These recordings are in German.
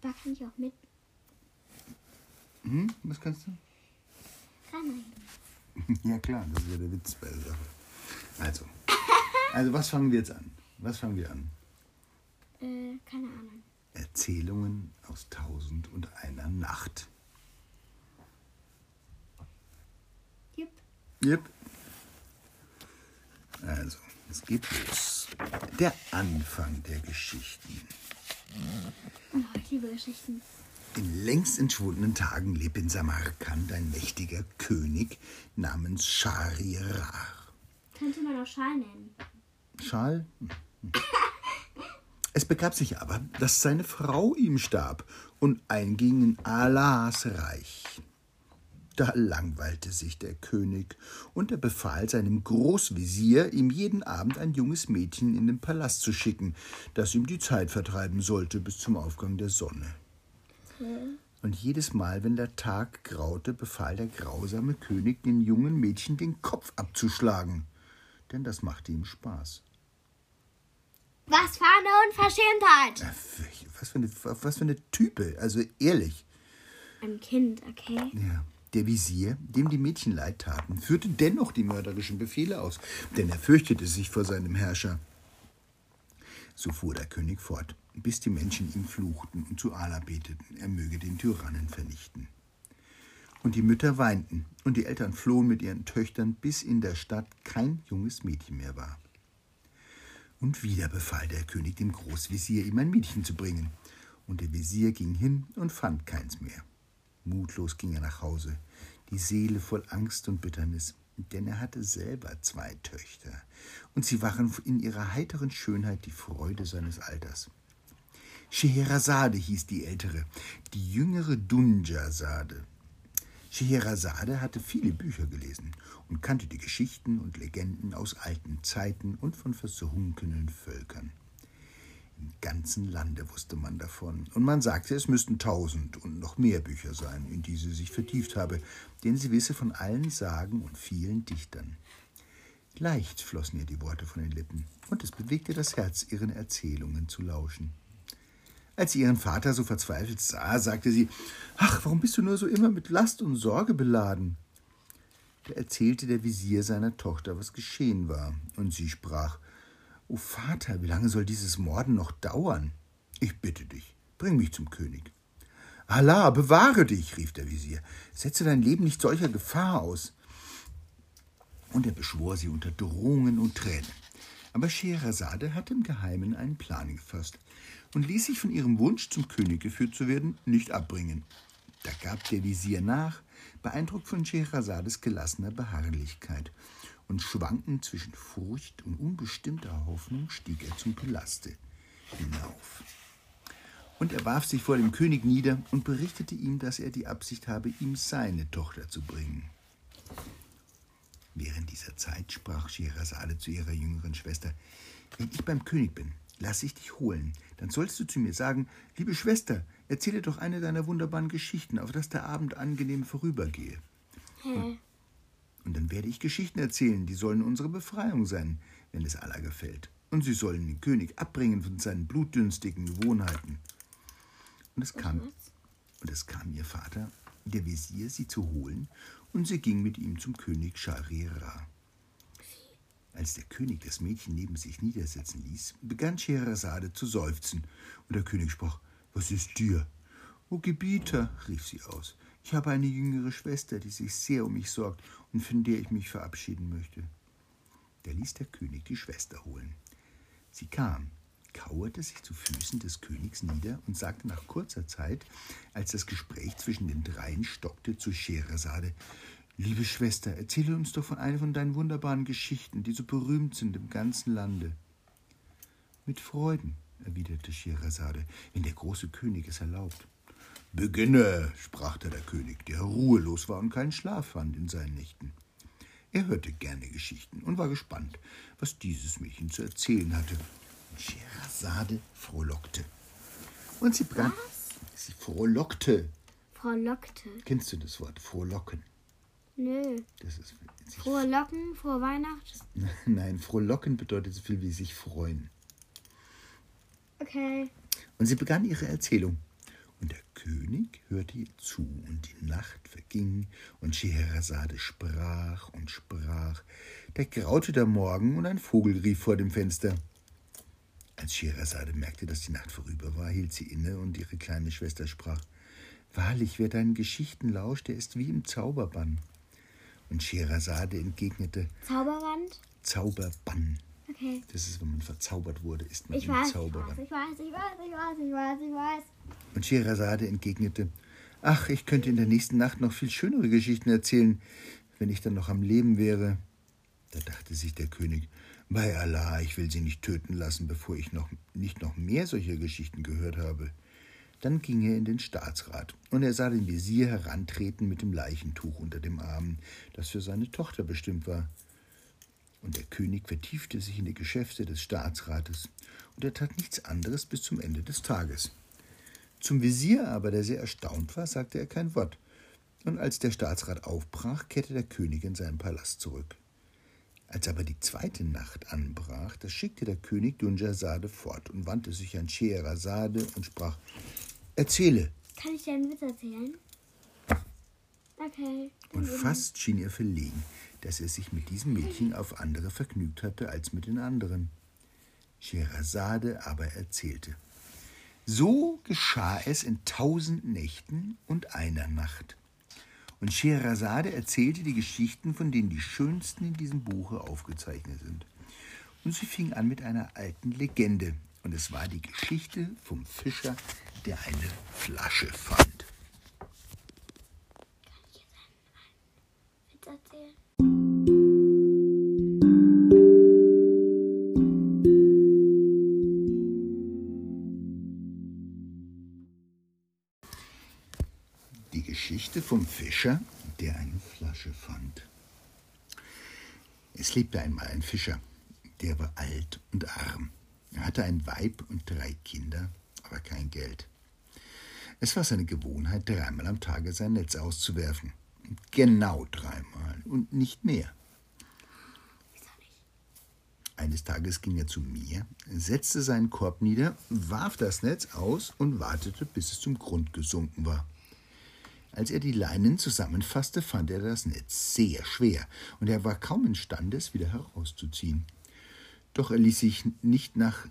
Papa, kann ich auch mit? Hm? Was kannst du? Kann Ja klar, das ist ja der Witz bei der Sache. Also, also was fangen wir jetzt an? Was fangen wir an? Äh, keine Ahnung. Erzählungen aus Tausend und einer Nacht. Jupp. Yep. Also, es geht los. Der Anfang der Geschichten. Geschichten. In längst entschwundenen Tagen lebt in Samarkand ein mächtiger König namens Schahriar. Könnte man auch Schal nennen. Schal? Es begab sich aber, dass seine Frau ihm starb und einging in Allahs Reich. Da langweilte sich der König und er befahl seinem Großvezier, ihm jeden Abend ein junges Mädchen in den Palast zu schicken, das ihm die Zeit vertreiben sollte bis zum Aufgang der Sonne. Und jedes Mal, wenn der Tag graute, befahl der grausame König den jungen Mädchen den Kopf abzuschlagen, denn das machte ihm Spaß. Was für eine Unverschämtheit! Was für eine, was für eine Type, also ehrlich. Ein Kind, okay? Ja. Der Visier, dem die Mädchen leid taten, führte dennoch die mörderischen Befehle aus, denn er fürchtete sich vor seinem Herrscher. So fuhr der König fort, bis die Menschen ihm fluchten und zu Allah beteten, er möge den Tyrannen vernichten. Und die Mütter weinten, und die Eltern flohen mit ihren Töchtern, bis in der Stadt kein junges Mädchen mehr war. Und wieder befahl der König dem Großvezier, ihm ein Mädchen zu bringen. Und der Visier ging hin und fand keins mehr. Mutlos ging er nach Hause, die Seele voll Angst und Bitternis, denn er hatte selber zwei Töchter, und sie waren in ihrer heiteren Schönheit die Freude seines Alters. Scheherazade hieß die ältere, die jüngere Dunjasade. Scheherazade hatte viele Bücher gelesen und kannte die Geschichten und Legenden aus alten Zeiten und von versunkenen Völkern. Im ganzen Lande wusste man davon, und man sagte, es müssten tausend und noch mehr Bücher sein, in die sie sich vertieft habe, denn sie wisse von allen Sagen und vielen Dichtern. Leicht flossen ihr die Worte von den Lippen, und es bewegte das Herz, ihren Erzählungen zu lauschen. Als sie ihren Vater so verzweifelt sah, sagte sie, Ach, warum bist du nur so immer mit Last und Sorge beladen? Da erzählte der Visier seiner Tochter, was geschehen war, und sie sprach, O Vater, wie lange soll dieses Morden noch dauern? Ich bitte dich, bring mich zum König. Allah, bewahre dich, rief der Visier, setze dein Leben nicht solcher Gefahr aus. Und er beschwor sie unter Drohungen und Tränen. Aber Scheherazade hatte im Geheimen einen Plan gefasst und ließ sich von ihrem Wunsch, zum König geführt zu werden, nicht abbringen. Da gab der Visier nach, beeindruckt von Scheherazades gelassener Beharrlichkeit, und schwankend zwischen Furcht und unbestimmter Hoffnung stieg er zum Palaste hinauf. Und er warf sich vor dem König nieder und berichtete ihm, dass er die Absicht habe, ihm seine Tochter zu bringen. Während dieser Zeit sprach Scheherazade zu ihrer jüngeren Schwester, wenn ich beim König bin, lass ich dich holen. Dann sollst du zu mir sagen, liebe Schwester, erzähle doch eine deiner wunderbaren Geschichten, auf dass der Abend angenehm vorübergehe. Hä? Und dann werde ich Geschichten erzählen, die sollen unsere Befreiung sein, wenn es Allah gefällt. Und sie sollen den König abbringen von seinen blutdünstigen Gewohnheiten. Und es kam, und es kam ihr Vater, der Visier, sie zu holen, und sie ging mit ihm zum König Schahriar. Als der König das Mädchen neben sich niedersetzen ließ, begann Scheherazade zu seufzen, und der König sprach, Was ist dir? O Gebieter, rief sie aus, ich habe eine jüngere Schwester, die sich sehr um mich sorgt und von der ich mich verabschieden möchte. Da ließ der König die Schwester holen. Sie kam, kauerte sich zu Füßen des Königs nieder und sagte nach kurzer Zeit, als das Gespräch zwischen den dreien stockte, zu Scheherazade, Liebe Schwester, erzähle uns doch von einer von deinen wunderbaren Geschichten, die so berühmt sind im ganzen Lande. Mit Freuden, erwiderte Scheherazade, wenn der große König es erlaubt. Beginne, sprach da der König, der ruhelos war und keinen Schlaf fand in seinen Nächten. Er hörte gerne Geschichten und war gespannt, was dieses Mädchen zu erzählen hatte. Und Scheherazade frohlockte. Und sie begann. Sie frohlockte. Frohlockte. Kennst du das Wort frohlocken? Nö. Das ist sich Frohe Locken, frohe Weihnacht. Nein, frohlocken bedeutet so viel wie sich freuen. Okay. Und sie begann ihre Erzählung. Und der König hörte ihr zu, und die Nacht verging, und Scheherazade sprach und sprach. Da graute der Morgen, und ein Vogel rief vor dem Fenster. Als Scheherazade merkte, dass die Nacht vorüber war, hielt sie inne, und ihre kleine Schwester sprach Wahrlich, wer deinen Geschichten lauscht, der ist wie im Zauberbann. Und Scheherazade entgegnete Zauberwand? Zauberbann. Okay. Das ist, wenn man verzaubert wurde, ist man Ich im weiß, ich Zauberbann. weiß, ich weiß, ich weiß, ich weiß, ich weiß, ich weiß. Und Scheherazade entgegnete, ach, ich könnte in der nächsten Nacht noch viel schönere Geschichten erzählen, wenn ich dann noch am Leben wäre. Da dachte sich der König, bei Allah, ich will sie nicht töten lassen, bevor ich noch nicht noch mehr solcher Geschichten gehört habe. Dann ging er in den Staatsrat, und er sah den Wesir herantreten mit dem Leichentuch unter dem Arm, das für seine Tochter bestimmt war. Und der König vertiefte sich in die Geschäfte des Staatsrates, und er tat nichts anderes bis zum Ende des Tages. Zum Wesir aber, der sehr erstaunt war, sagte er kein Wort. Und als der Staatsrat aufbrach, kehrte der König in seinen Palast zurück. Als aber die zweite Nacht anbrach, da schickte der König Dunjasade fort und wandte sich an Scheherazade und sprach: Erzähle. Kann ich dir einen Witz erzählen? Okay. Und fast schien er verlegen, dass er sich mit diesem Mädchen auf andere vergnügt hatte als mit den anderen. Scheherazade aber erzählte. So geschah es in tausend Nächten und einer Nacht. Und Scheherazade erzählte die Geschichten, von denen die schönsten in diesem Buche aufgezeichnet sind. Und sie fing an mit einer alten Legende. Und es war die Geschichte vom Fischer, der eine Flasche fand. Die Geschichte vom Fischer, der eine Flasche fand. Es lebte einmal ein Fischer, der war alt und arm. Er hatte ein Weib und drei Kinder, aber kein Geld. Es war seine Gewohnheit, dreimal am Tage sein Netz auszuwerfen. Genau dreimal und nicht mehr. Eines Tages ging er zu mir, setzte seinen Korb nieder, warf das Netz aus und wartete, bis es zum Grund gesunken war. Als er die Leinen zusammenfasste, fand er das Netz sehr schwer, und er war kaum imstande, es wieder herauszuziehen. Doch er ließ sich nicht nach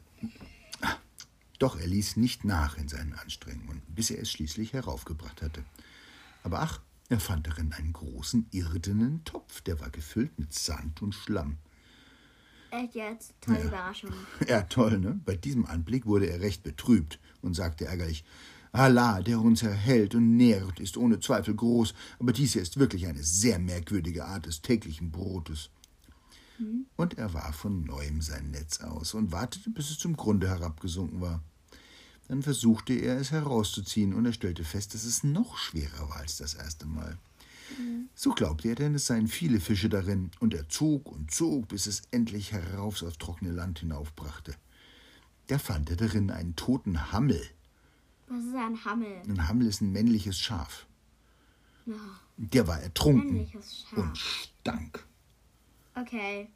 Ah, doch er ließ nicht nach in seinen Anstrengungen, bis er es schließlich heraufgebracht hatte. Aber ach, er fand darin einen großen irdenen Topf, der war gefüllt mit Sand und Schlamm. Echt jetzt? Tolle Überraschung. Ja, toll, ne? Bei diesem Anblick wurde er recht betrübt und sagte ärgerlich: Allah, der uns erhält und nährt, ist ohne Zweifel groß, aber dies hier ist wirklich eine sehr merkwürdige Art des täglichen Brotes. Und er warf von neuem sein Netz aus und wartete, bis es zum Grunde herabgesunken war. Dann versuchte er, es herauszuziehen, und er stellte fest, dass es noch schwerer war als das erste Mal. So glaubte er denn, es seien viele Fische darin, und er zog und zog, bis es endlich heraus aufs trockene Land hinaufbrachte. Da fand er darin einen toten Hammel. Was ist ein Hammel? Ein Hammel ist ein männliches Schaf. Ja. Der war ertrunken und stank. Okay.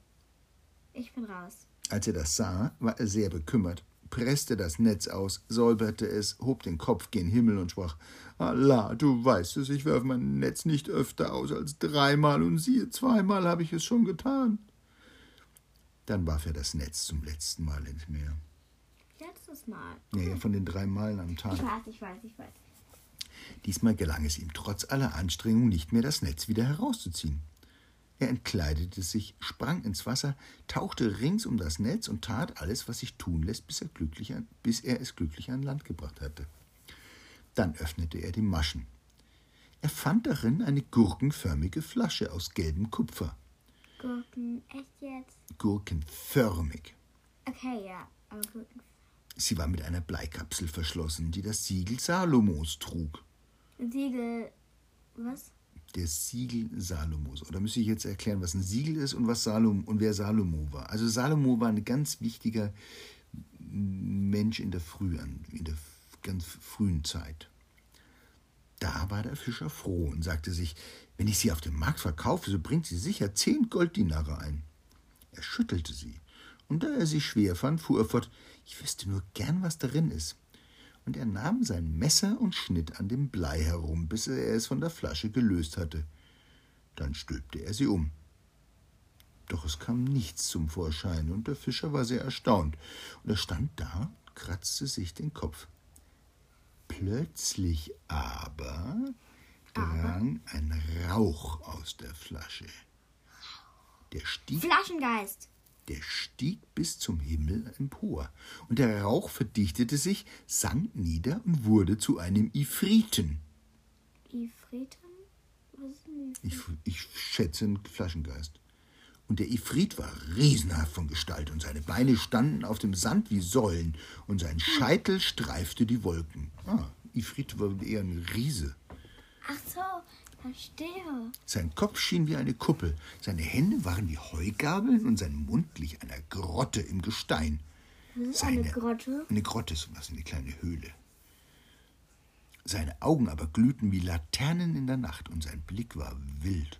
Ich bin raus. Als er das sah, war er sehr bekümmert, presste das Netz aus, säuberte es, hob den Kopf gen Himmel und sprach: Allah, du weißt es, ich werfe mein Netz nicht öfter aus als dreimal und siehe, zweimal habe ich es schon getan. Dann warf er das Netz zum letzten Mal ins Meer. Letztes Mal. Ja, ja, von den drei Malen am Ich Tag. weiß, ich weiß, ich weiß. Diesmal gelang es ihm trotz aller Anstrengung nicht mehr, das Netz wieder herauszuziehen. Er entkleidete sich, sprang ins Wasser, tauchte rings um das Netz und tat alles, was sich tun lässt, bis er, glücklich an, bis er es glücklich an Land gebracht hatte. Dann öffnete er die Maschen. Er fand darin eine gurkenförmige Flasche aus gelbem Kupfer. Gurken. Echt jetzt? Gurkenförmig. Okay, ja. Aber Gurken. Sie war mit einer Bleikapsel verschlossen, die das Siegel Salomos trug. Siegel. Was? Der Siegel Salomos. Oder müsste ich jetzt erklären, was ein Siegel ist und was Salom und wer Salomo war? Also Salomo war ein ganz wichtiger Mensch in der frühen, in der ganz frühen Zeit. Da war der Fischer froh und sagte sich, wenn ich sie auf dem Markt verkaufe, so bringt sie sicher zehn Golddinare ein. Er schüttelte sie, und da er sie schwer fand, fuhr er fort, ich wüsste nur gern, was darin ist. und er nahm sein Messer und schnitt an dem Blei herum, bis er es von der Flasche gelöst hatte. Dann stülpte er sie um. Doch es kam nichts zum Vorschein, und der Fischer war sehr erstaunt, und er stand da und kratzte sich den Kopf. Plötzlich aber drang ein Rauch aus der Flasche. Der stieg, Flaschengeist. Der stieg bis zum Himmel empor, und der Rauch verdichtete sich, sank nieder und wurde zu einem Ifriten. Ifriten? Was ist denn Ich, ich schätze einen Flaschengeist. Und der Ifrit war riesenhaft von Gestalt, und seine Beine standen auf dem Sand wie Säulen, und sein Scheitel streifte die Wolken. Ah, Ifrit war eher ein Riese. Ach so, verstehe. Sein Kopf schien wie eine Kuppel, seine Hände waren wie Heugabeln und sein Mund glich einer Grotte im Gestein. Das ist Seine- eine Grotte. Eine Grotte ist was, eine kleine Höhle. Seine Augen aber glühten wie Laternen in der Nacht und sein Blick war wild.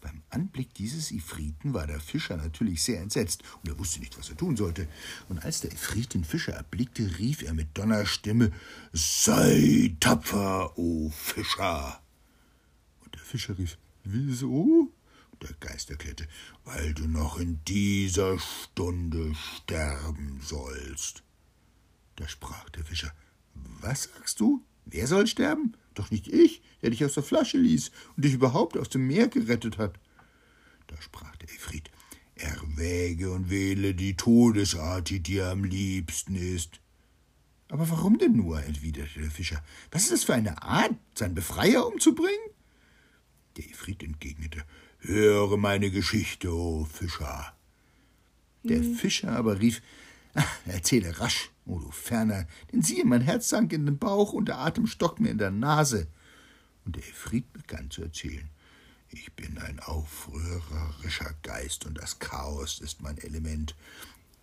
Beim Anblick dieses Ifriten war der Fischer natürlich sehr entsetzt und er wusste nicht, was er tun sollte. Und als der Ifrit den Fischer erblickte, rief er mit Donnerstimme: Sei tapfer, o Fischer! Fischer rief: Wieso? Der Geist erklärte: Weil du noch in dieser Stunde sterben sollst. Da sprach der Fischer: Was sagst du? Wer soll sterben? Doch nicht ich, der dich aus der Flasche ließ und dich überhaupt aus dem Meer gerettet hat. Da sprach der Ifrit: Erwäge und wähle die Todesart, die dir am liebsten ist. Aber warum denn nur? erwiderte der Fischer. Was ist das für eine Art, seinen Befreier umzubringen? Der Ifrit entgegnete: Höre meine Geschichte, o Fischer. Der Fischer aber rief: "Ah, Erzähle rasch, o du Ferner, denn siehe, mein Herz sank in den Bauch und der Atem stockt mir in der Nase. Und der Ifrit begann zu erzählen. Ich bin ein aufrührerischer Geist und das Chaos ist mein Element.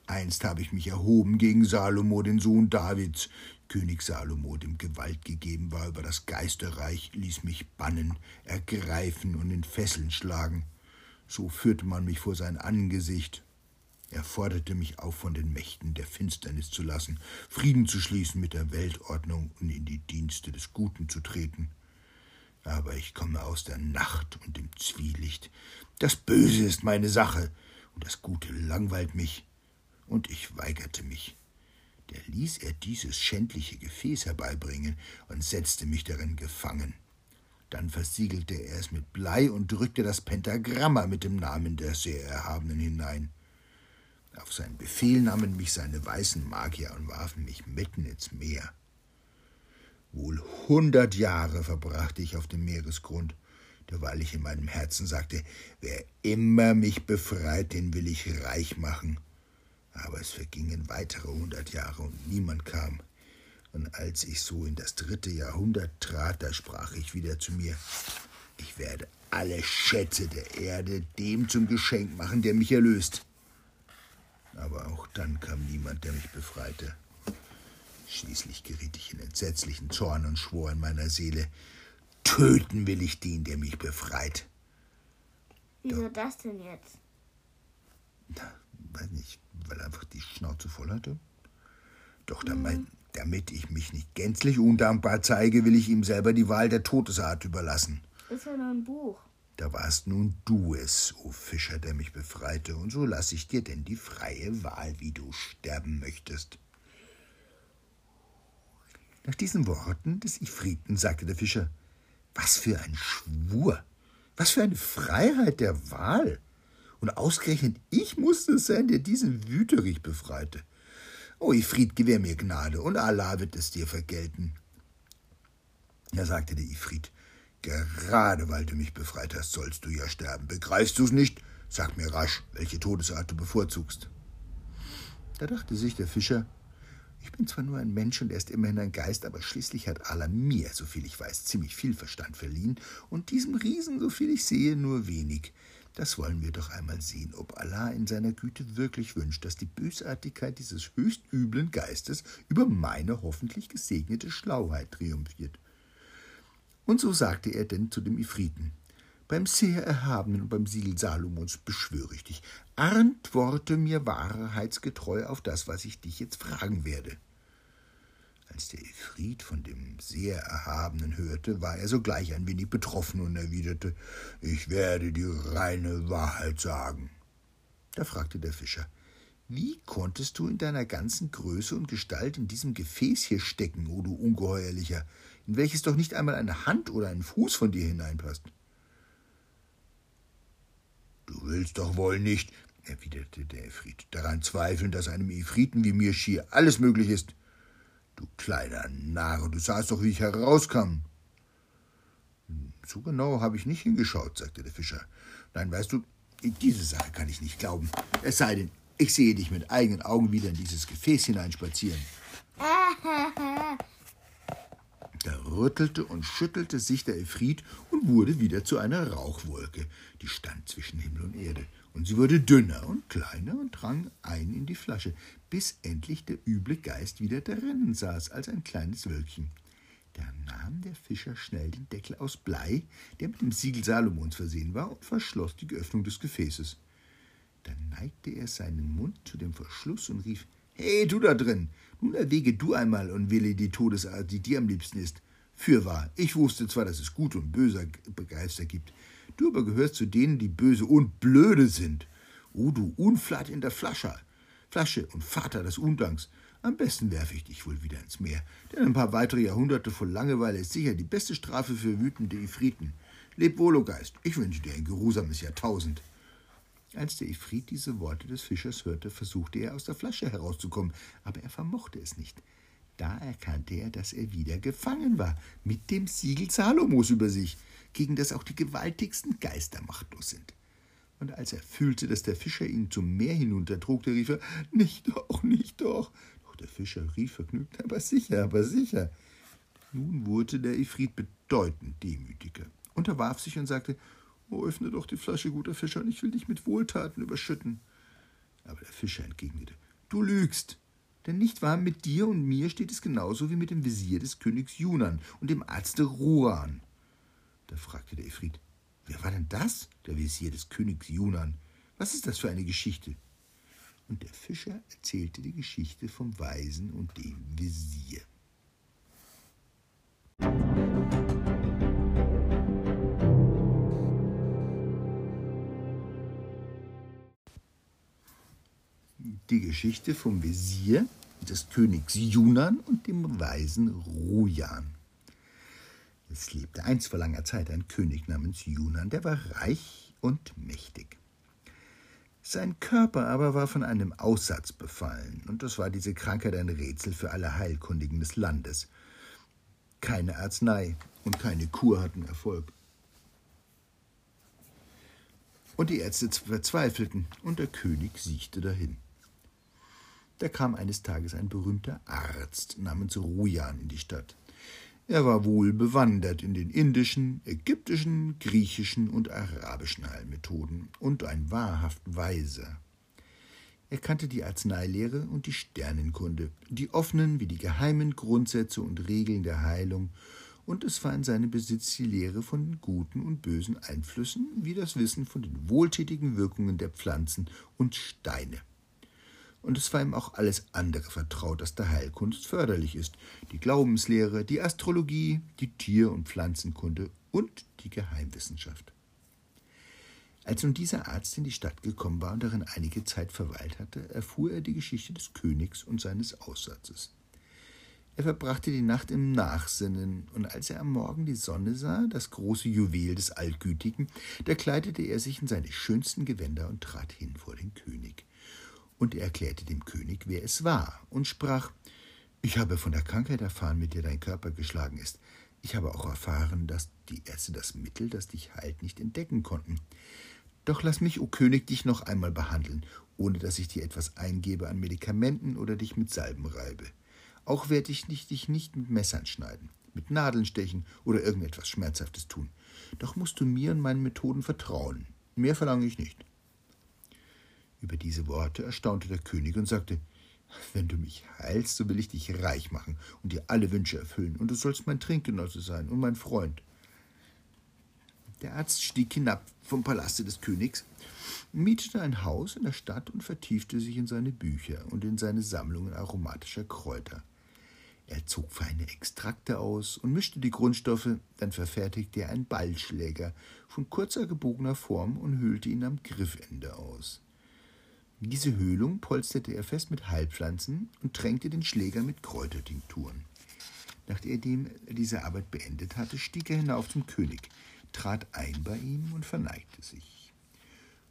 Einst habe ich mich erhoben gegen Salomo, den Sohn Davids. König Salomo, dem Gewalt gegeben war über das Geisterreich, ließ mich bannen, ergreifen und in Fesseln schlagen. So führte man mich vor sein Angesicht. Er forderte mich auf, von den Mächten der Finsternis zu lassen, Frieden zu schließen mit der Weltordnung und in die Dienste des Guten zu treten. Aber ich komme aus der Nacht und dem Zwielicht. Das Böse ist meine Sache, und das Gute langweilt mich. Und ich weigerte mich. Da ließ er dieses schändliche Gefäß herbeibringen und setzte mich darin gefangen. Dann versiegelte er es mit Blei und drückte das Pentagramma mit dem Namen der sehr Erhabenen hinein. Auf seinen Befehl nahmen mich seine weißen Magier und warfen mich mitten ins Meer. Wohl hundert Jahre verbrachte ich auf dem Meeresgrund, derweil ich in meinem Herzen sagte, wer immer mich befreit, den will ich reich machen. Aber es vergingen weitere hundert Jahre und niemand kam. Und als ich so in das dritte Jahrhundert trat, da sprach ich wieder zu mir, ich werde alle Schätze der Erde dem zum Geschenk machen, der mich erlöst. Aber auch dann kam niemand, der mich befreite. Schließlich geriet ich in entsetzlichen Zorn und schwor in meiner Seele, töten will ich den, der mich befreit. Wieso das denn jetzt? Na, weiß nicht, weil er einfach die Schnauze voll hatte. Doch damit, damit ich mich nicht gänzlich undankbar zeige, will ich ihm selber die Wahl der Todesart überlassen. Ist ja nur ein Buch. Da warst nun du es, o Fischer, der mich befreite, und so lass ich dir denn die freie Wahl, wie du sterben möchtest. Nach diesen Worten des Ifriten sagte der Fischer, was für ein Schwur, was für eine Freiheit der Wahl. Und ausgerechnet ich musste es sein, der diesen Wüterich befreite. O Ifrit, gewähr mir Gnade, und Allah wird es dir vergelten. Da sagte der Ifrit, gerade weil du mich befreit hast, sollst du ja sterben. Begreifst du's nicht? Sag mir rasch, welche Todesart du bevorzugst. Da dachte sich der Fischer, ich bin zwar nur ein Mensch und er ist immerhin ein Geist, aber schließlich hat Allah mir, soviel ich weiß, ziemlich viel Verstand verliehen und diesem Riesen, soviel ich sehe, nur wenig. Das wollen wir doch einmal sehen, ob Allah in seiner Güte wirklich wünscht, dass die Bösartigkeit dieses höchst üblen Geistes über meine hoffentlich gesegnete Schlauheit triumphiert. Und so sagte er denn zu dem Ifriten, beim sehr Erhabenen und beim Siegel Salomons beschwöre ich dich, antworte mir wahrheitsgetreu auf das, was ich dich jetzt fragen werde. Als der Ifrit von dem sehr Erhabenen hörte, war er sogleich ein wenig betroffen und erwiderte, ich werde die reine Wahrheit sagen. Da fragte der Fischer, wie konntest du in deiner ganzen Größe und Gestalt in diesem Gefäß hier stecken, o du Ungeheuerlicher, in welches doch nicht einmal eine Hand oder ein Fuß von dir hineinpasst? Du willst doch wohl nicht, erwiderte der Ifrit, daran zweifeln, dass einem Ifriten wie mir schier alles möglich ist. Du kleiner Narr, du sahst doch, wie ich herauskam. So genau habe ich nicht hingeschaut, sagte der Fischer. Nein, weißt du, diese Sache kann ich nicht glauben. Es sei denn, ich sehe dich mit eigenen Augen wieder in dieses Gefäß hineinspazieren. Da rüttelte und schüttelte sich der Efrit und wurde wieder zu einer Rauchwolke, die stand zwischen Himmel und Erde. Und sie wurde dünner und kleiner und drang ein in die Flasche, bis endlich der üble Geist wieder darinnen saß als ein kleines Wölkchen. Da nahm der Fischer schnell den Deckel aus Blei, der mit dem Siegel Salomons versehen war, und verschloss die Öffnung des Gefäßes. Dann neigte er seinen Mund zu dem Verschluss und rief Hey, du da drin, nun erwäge du einmal und wähle die Todesart, die dir am liebsten ist. Fürwahr, ich wusste zwar, dass es gute und böse Geister gibt, du aber gehörst zu denen, die böse und blöde sind. O du Unflat in der Flasche, Flasche und Vater des Undanks, am besten werfe ich dich wohl wieder ins Meer, denn ein paar weitere Jahrhunderte voll Langeweile ist sicher die beste Strafe für wütende Ifriten. Leb wohl, o Geist, ich wünsche dir ein geruhsames Jahrtausend. Als der Ifrit diese Worte des Fischers hörte, versuchte er aus der Flasche herauszukommen, aber er vermochte es nicht. Da erkannte er, dass er wieder gefangen war, mit dem Siegel Salomos über sich, gegen das auch die gewaltigsten Geister machtlos sind. Und als er fühlte, dass der Fischer ihn zum Meer hinuntertrug, da rief er, nicht doch, nicht doch. Doch der Fischer rief vergnügt, aber sicher, aber sicher. Nun wurde der Ifrit bedeutend demütiger, unterwarf sich und sagte, Oh, öffne doch die Flasche, guter Fischer, und ich will dich mit Wohltaten überschütten. Aber der Fischer entgegnete, Du lügst. Denn nicht wahr, mit dir und mir steht es genauso wie mit dem Visier des Königs Junan und dem Arzte Ruan. Da fragte der Ifrit, Wer war denn das, der Visier des Königs Junan? Was ist das für eine Geschichte? Und der Fischer erzählte die Geschichte vom Weisen und dem Visier. die Geschichte vom Wesir, des Königs Junan und dem Weisen Rujan. Es lebte einst vor langer Zeit ein König namens Junan, der war reich und mächtig. Sein Körper aber war von einem Aussatz befallen, und das war diese Krankheit ein Rätsel für alle Heilkundigen des Landes. Keine Arznei und keine Kur hatten Erfolg. Und die Ärzte verzweifelten, und der König siechte dahin. Da kam eines Tages ein berühmter Arzt namens Rujan in die Stadt. Er war wohl bewandert in den indischen, ägyptischen, griechischen und arabischen Heilmethoden und ein wahrhaft Weiser. Er kannte die Arzneilehre und die Sternenkunde, die offenen wie die geheimen Grundsätze und Regeln der Heilung, und es war in seinem Besitz die Lehre von den guten und bösen Einflüssen, wie das Wissen von den wohltätigen Wirkungen der Pflanzen und Steine und es war ihm auch alles andere vertraut, das der Heilkunst förderlich ist, die Glaubenslehre, die Astrologie, die Tier- und Pflanzenkunde und die Geheimwissenschaft. Als nun dieser Arzt in die Stadt gekommen war und darin einige Zeit verweilt hatte, erfuhr er die Geschichte des Königs und seines Aussatzes. Er verbrachte die Nacht im Nachsinnen, und als er am Morgen die Sonne sah, das große Juwel des Allgütigen, da kleidete er sich in seine schönsten Gewänder und trat hin vor den König und er erklärte dem König, wer es war, und sprach Ich habe von der Krankheit erfahren, mit der dein Körper geschlagen ist. Ich habe auch erfahren, dass die Ärzte das Mittel, das dich heilt, nicht entdecken konnten. Doch lass mich, o König, dich noch einmal behandeln, ohne dass ich dir etwas eingebe an Medikamenten oder dich mit Salben reibe. Auch werde ich dich nicht mit Messern schneiden, mit Nadeln stechen oder irgendetwas Schmerzhaftes tun. Doch musst du mir und meinen Methoden vertrauen. Mehr verlange ich nicht. Über diese Worte erstaunte der König und sagte, wenn du mich heilst, so will ich dich reich machen und dir alle Wünsche erfüllen, und du sollst mein Trinkgenosse sein und mein Freund. Der Arzt stieg hinab vom Palaste des Königs, mietete ein Haus in der Stadt und vertiefte sich in seine Bücher und in seine Sammlungen aromatischer Kräuter. Er zog feine Extrakte aus und mischte die Grundstoffe, dann verfertigte er einen Ballschläger von kurzer gebogener Form und höhlte ihn am Griffende aus. Diese Höhlung polsterte er fest mit Heilpflanzen und tränkte den Schläger mit Kräutertinkturen. Nachdem er diese Arbeit beendet hatte, stieg er hinauf zum König, trat ein bei ihm und verneigte sich.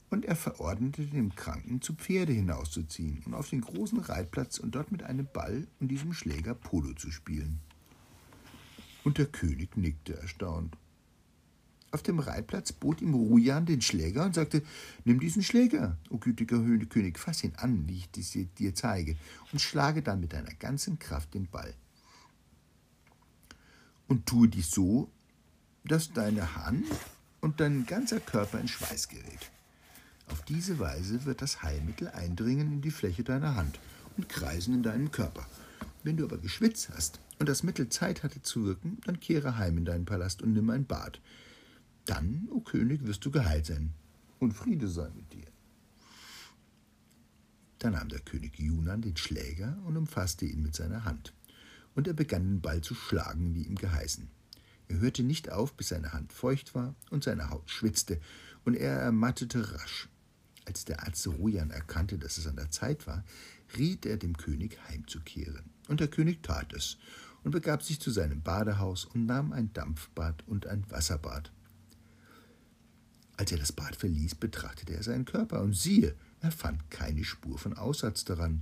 Und er verordnete dem Kranken, zu Pferde hinauszuziehen und auf den großen Reitplatz und dort mit einem Ball und diesem Schläger Polo zu spielen. Und der König nickte erstaunt. Auf dem Reitplatz bot ihm Rujan den Schläger und sagte, nimm diesen Schläger, o gütiger König, fass ihn an, wie ich dies dir zeige, und schlage dann mit deiner ganzen Kraft den Ball. Und tue dies so, dass deine Hand und dein ganzer Körper in Schweiß gerät. Auf diese Weise wird das Heilmittel eindringen in die Fläche deiner Hand und kreisen in deinem Körper. Wenn du aber geschwitzt hast und das Mittel Zeit hatte zu wirken, dann kehre heim in deinen Palast und nimm ein Bad. Dann, o oh König, wirst du geheilt sein und Friede sei mit dir. Da nahm der König Junan den Schläger und umfasste ihn mit seiner Hand. Und er begann den Ball zu schlagen, wie ihm geheißen. Er hörte nicht auf, bis seine Hand feucht war und seine Haut schwitzte, und er ermattete rasch. Als der Arzt Rujan erkannte, dass es an der Zeit war, riet er dem König heimzukehren. Und der König tat es und begab sich zu seinem Badehaus und nahm ein Dampfbad und ein Wasserbad. Als er das Bad verließ, betrachtete er seinen Körper und siehe, er fand keine Spur von Aussatz daran.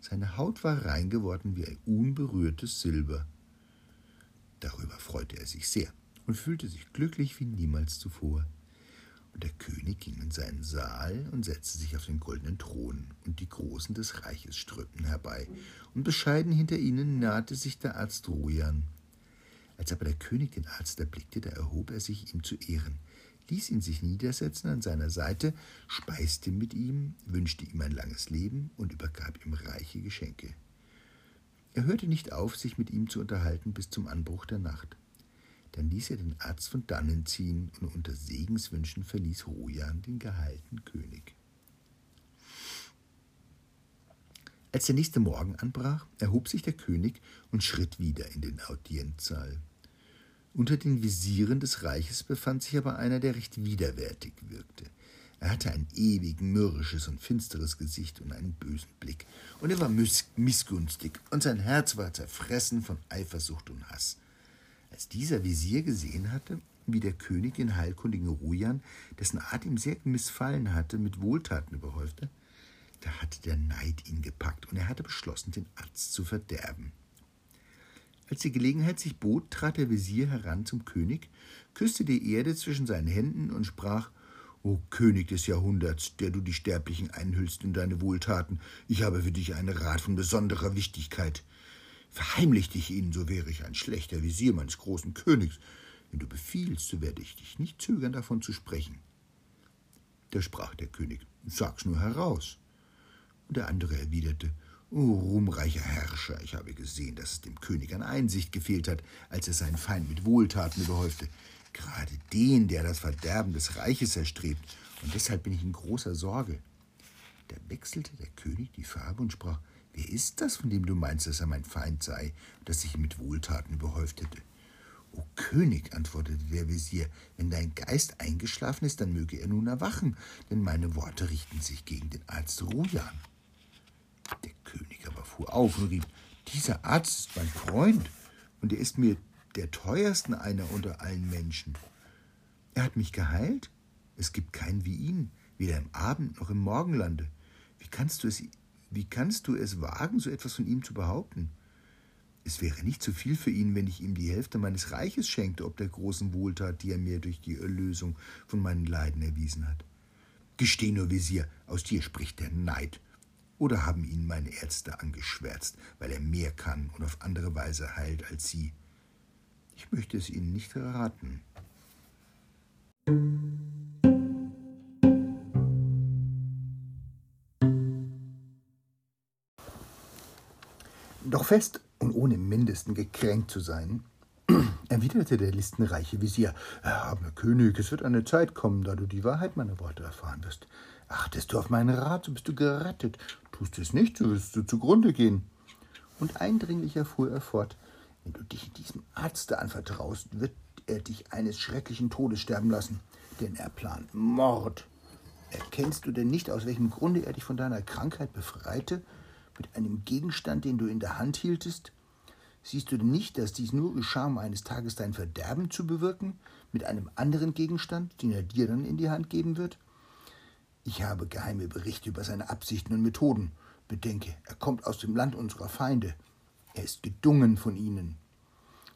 Seine Haut war rein geworden wie ein unberührtes Silber. Darüber freute er sich sehr und fühlte sich glücklich wie niemals zuvor. Und der König ging in seinen Saal und setzte sich auf den goldenen Thron, und die Großen des Reiches strömten herbei, und bescheiden hinter ihnen nahte sich der Arzt Rujan. Als aber der König den Arzt erblickte, da erhob er sich, ihm zu ehren, ließ ihn sich niedersetzen an seiner Seite, speiste mit ihm, wünschte ihm ein langes Leben und übergab ihm reiche Geschenke. Er hörte nicht auf, sich mit ihm zu unterhalten bis zum Anbruch der Nacht. Dann ließ er den Arzt von dannen ziehen und unter Segenswünschen verließ Rojan den geheilten König. Als der nächste Morgen anbrach, erhob sich der König und schritt wieder in den Audienzsaal. Unter den Visieren des Reiches befand sich aber einer, der recht widerwärtig wirkte. Er hatte ein ewig mürrisches und finsteres Gesicht und einen bösen Blick, und er war missgünstig, und sein Herz war zerfressen von Eifersucht und Hass. Als dieser Visier gesehen hatte, wie der König den heilkundigen Rujan, dessen Art ihm sehr missfallen hatte, mit Wohltaten überhäufte, da hatte der Neid ihn gepackt und er hatte beschlossen, den Arzt zu verderben. Als die Gelegenheit sich bot, trat der Visier heran zum König, küsste die Erde zwischen seinen Händen und sprach O König des Jahrhunderts, der du die Sterblichen einhüllst in deine Wohltaten, ich habe für dich einen Rat von besonderer Wichtigkeit. Verheimlichte ich ihn, so wäre ich ein schlechter Visier meines großen Königs. Wenn du befiehlst, so werde ich dich nicht zögern, davon zu sprechen. Da sprach der König, sag's nur heraus. Und der andere erwiderte, O ruhmreicher Herrscher, ich habe gesehen, dass es dem König an Einsicht gefehlt hat, als er seinen Feind mit Wohltaten überhäufte. Gerade den, der das Verderben des Reiches erstrebt. Und deshalb bin ich in großer Sorge. Da wechselte der König die Farbe und sprach, Wer ist das, von dem du meinst, dass er mein Feind sei, dass ich ihn mit Wohltaten überhäuft hätte? O König, antwortete der Visier, wenn dein Geist eingeschlafen ist, dann möge er nun erwachen, denn meine Worte richten sich gegen den Arzt Rujan. Der König aber fuhr auf und rief, dieser Arzt ist mein Freund, und er ist mir der teuersten einer unter allen Menschen. Er hat mich geheilt. Es gibt keinen wie ihn, weder im Abend noch im Morgenlande. Wie kannst du es wie kannst du es wagen, so etwas von ihm zu behaupten? Es wäre nicht zu viel für ihn, wenn ich ihm die Hälfte meines Reiches schenkte, ob der großen Wohltat, die er mir durch die Erlösung von meinen Leiden erwiesen hat. Gesteh nur, Visier, aus dir spricht der Neid. Oder haben ihn meine Ärzte angeschwärzt, weil er mehr kann und auf andere Weise heilt als sie? Ich möchte es ihnen nicht raten. Doch fest und ohne im mindesten gekränkt zu sein, erwiderte der listenreiche Visier, Erhabener König, es wird eine Zeit kommen, da du die Wahrheit meiner Worte erfahren wirst. Achtest du auf meinen Rat, so bist du gerettet. Tust es nicht, so wirst du zugrunde gehen. Und eindringlicher fuhr er fort, wenn du dich diesem Arzte anvertraust, wird er dich eines schrecklichen Todes sterben lassen, denn er plant Mord. Erkennst du denn nicht, aus welchem Grunde er dich von deiner Krankheit befreite, mit einem Gegenstand, den du in der Hand hieltest? Siehst du denn nicht, dass dies nur geschah, um eines Tages dein Verderben zu bewirken, mit einem anderen Gegenstand, den er dir dann in die Hand geben wird? Ich habe geheime Berichte über seine Absichten und Methoden. Bedenke, er kommt aus dem Land unserer Feinde. Er ist gedungen von ihnen.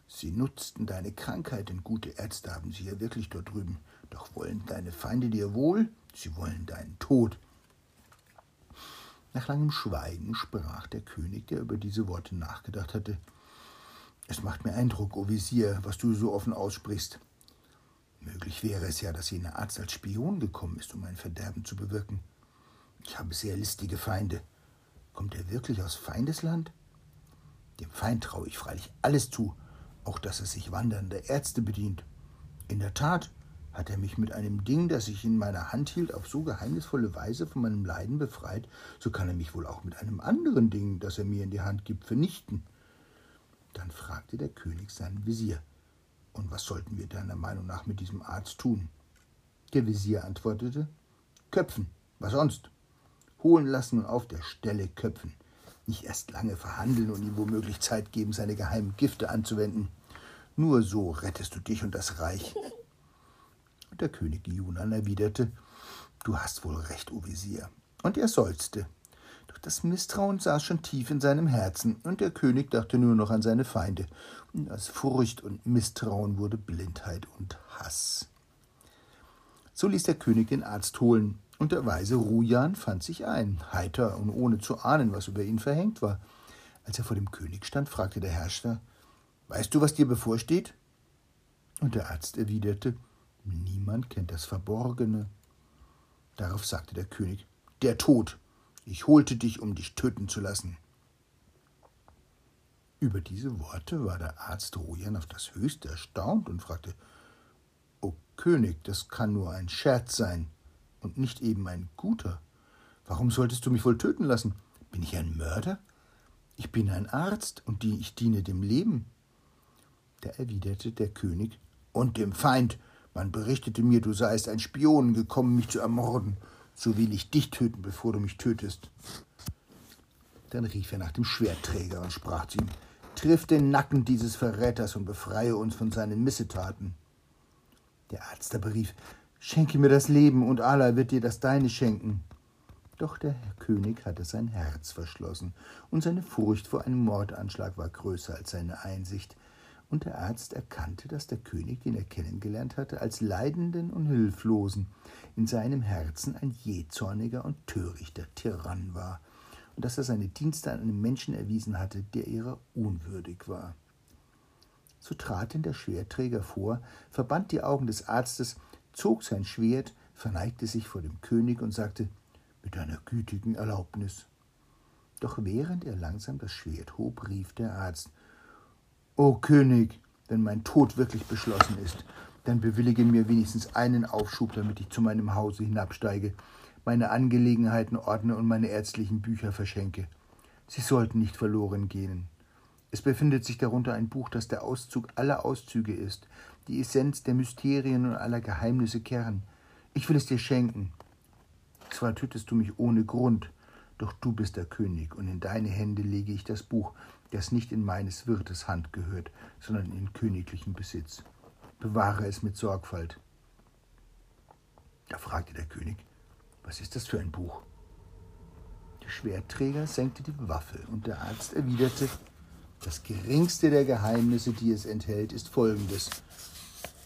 Sie nutzten deine Krankheit, denn gute Ärzte haben sie ja wirklich dort drüben. Doch wollen deine Feinde dir wohl? Sie wollen deinen Tod. Nach langem Schweigen sprach der König, der über diese Worte nachgedacht hatte. Es macht mir Eindruck, o Visier, was du so offen aussprichst. Möglich wäre es ja, dass jener Arzt als Spion gekommen ist, um mein Verderben zu bewirken. Ich habe sehr listige Feinde. Kommt er wirklich aus Feindesland? Dem Feind traue ich freilich alles zu, auch dass er sich wandernder Ärzte bedient. In der Tat hat er mich mit einem Ding, das ich in meiner Hand hielt, auf so geheimnisvolle Weise von meinem Leiden befreit, so kann er mich wohl auch mit einem anderen Ding, das er mir in die Hand gibt, vernichten. Dann fragte der König seinen Visier, und was sollten wir deiner Meinung nach mit diesem Arzt tun? Der Visier antwortete, Köpfen, was sonst? Holen lassen und auf der Stelle köpfen. Nicht erst lange verhandeln und ihm womöglich Zeit geben, seine geheimen Gifte anzuwenden. Nur so rettest du dich und das Reich. Und der König Junan erwiderte, Du hast wohl recht, o Visier. Und er seufzte. Doch das Misstrauen saß schon tief in seinem Herzen, und der König dachte nur noch an seine Feinde. Und aus Furcht und Misstrauen wurde Blindheit und Hass. So ließ der König den Arzt holen, und der weise Rujan fand sich ein, heiter und ohne zu ahnen, was über ihn verhängt war. Als er vor dem König stand, fragte der Herrscher, Weißt du, was dir bevorsteht? Und der Arzt erwiderte, Niemand kennt das Verborgene. Darauf sagte der König, Der Tod. Ich holte dich, um dich töten zu lassen. Über diese Worte war der Arzt Rojan auf das höchste erstaunt und fragte, O König, das kann nur ein Scherz sein und nicht eben ein guter. Warum solltest du mich wohl töten lassen? Bin ich ein Mörder? Ich bin ein Arzt und ich diene dem Leben. Da erwiderte der König, und dem Feind. Man berichtete mir, du seist ein Spion gekommen, mich zu ermorden. So will ich dich töten, bevor du mich tötest. Dann rief er nach dem Schwertträger und sprach zu ihm, Triff den Nacken dieses Verräters und befreie uns von seinen Missetaten. Der Arzt aber rief, Schenke mir das Leben, und Allah wird dir das Deine schenken. Doch der König hatte sein Herz verschlossen, und seine Furcht vor einem Mordanschlag war größer als seine Einsicht, und der Arzt erkannte, dass der König, den er kennengelernt hatte, als Leidenden und Hilflosen, in seinem Herzen ein jähzorniger und törichter Tyrann war, und dass er seine Dienste an einem Menschen erwiesen hatte, der ihrer unwürdig war. So trat denn der Schwertträger vor, verband die Augen des Arztes, zog sein Schwert, verneigte sich vor dem König und sagte, mit einer gütigen Erlaubnis. Doch während er langsam das Schwert hob, rief der Arzt, O König, wenn mein Tod wirklich beschlossen ist, dann bewillige mir wenigstens einen Aufschub, damit ich zu meinem Hause hinabsteige, meine Angelegenheiten ordne und meine ärztlichen Bücher verschenke. Sie sollten nicht verloren gehen. Es befindet sich darunter ein Buch, das der Auszug aller Auszüge ist, die Essenz der Mysterien und aller Geheimnisse Kern. Ich will es dir schenken. Zwar tötest du mich ohne Grund, doch du bist der König, und in deine Hände lege ich das Buch, das nicht in meines Wirtes Hand gehört, sondern in königlichen Besitz. Bewahre es mit Sorgfalt. Da fragte der König, was ist das für ein Buch? Der Schwertträger senkte die Waffe, und der Arzt erwiderte, das geringste der Geheimnisse, die es enthält, ist folgendes.